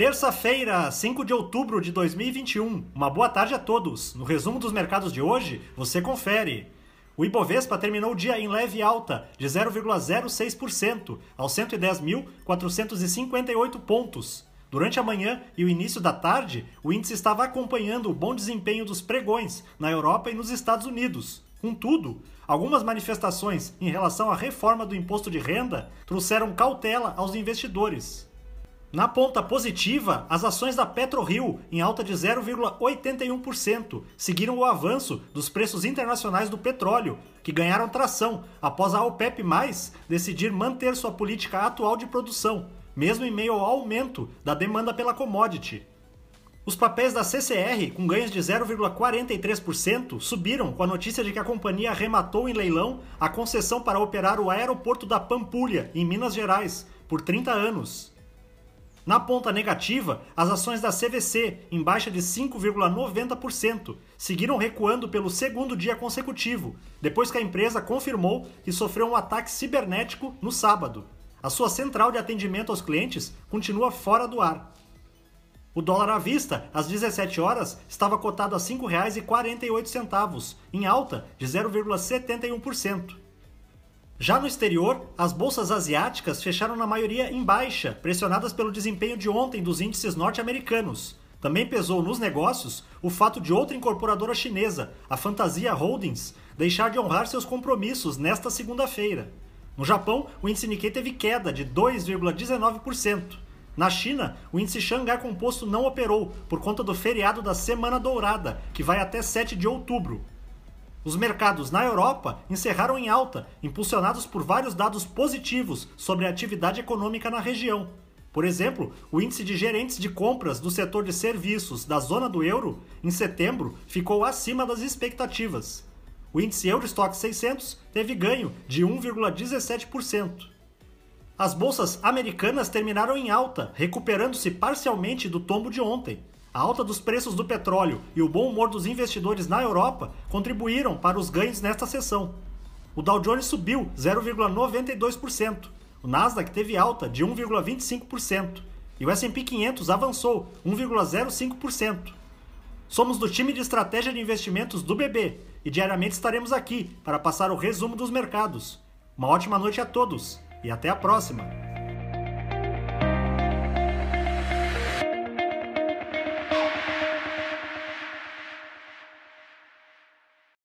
Terça-feira, 5 de outubro de 2021. Uma boa tarde a todos. No resumo dos mercados de hoje, você confere. O Ibovespa terminou o dia em leve alta, de 0,06%, aos 110.458 pontos. Durante a manhã e o início da tarde, o índice estava acompanhando o bom desempenho dos pregões na Europa e nos Estados Unidos. Contudo, algumas manifestações em relação à reforma do imposto de renda trouxeram cautela aos investidores. Na ponta positiva, as ações da PetroRio, em alta de 0,81%, seguiram o avanço dos preços internacionais do petróleo, que ganharam tração após a OPEP+, decidir manter sua política atual de produção, mesmo em meio ao aumento da demanda pela commodity. Os papéis da CCR, com ganhos de 0,43%, subiram com a notícia de que a companhia arrematou em leilão a concessão para operar o aeroporto da Pampulha, em Minas Gerais, por 30 anos. Na ponta negativa, as ações da CVC, em baixa de 5,90%, seguiram recuando pelo segundo dia consecutivo, depois que a empresa confirmou que sofreu um ataque cibernético no sábado. A sua central de atendimento aos clientes continua fora do ar. O dólar à vista, às 17 horas, estava cotado a R$ 5,48, em alta de 0,71%. Já no exterior, as bolsas asiáticas fecharam na maioria em baixa, pressionadas pelo desempenho de ontem dos índices norte-americanos. Também pesou nos negócios o fato de outra incorporadora chinesa, a Fantasia Holdings, deixar de honrar seus compromissos nesta segunda-feira. No Japão, o índice Nikkei teve queda de 2,19%. Na China, o índice Xangai Composto não operou por conta do feriado da Semana Dourada, que vai até 7 de outubro. Os mercados na Europa encerraram em alta, impulsionados por vários dados positivos sobre a atividade econômica na região. Por exemplo, o índice de gerentes de compras do setor de serviços da zona do euro, em setembro, ficou acima das expectativas. O índice Eurostock 600 teve ganho de 1,17%. As bolsas americanas terminaram em alta, recuperando-se parcialmente do tombo de ontem. A alta dos preços do petróleo e o bom humor dos investidores na Europa contribuíram para os ganhos nesta sessão. O Dow Jones subiu 0,92%, o Nasdaq teve alta de 1,25% e o S&P 500 avançou 1,05%. Somos do time de estratégia de investimentos do BB e diariamente estaremos aqui para passar o resumo dos mercados. Uma ótima noite a todos e até a próxima!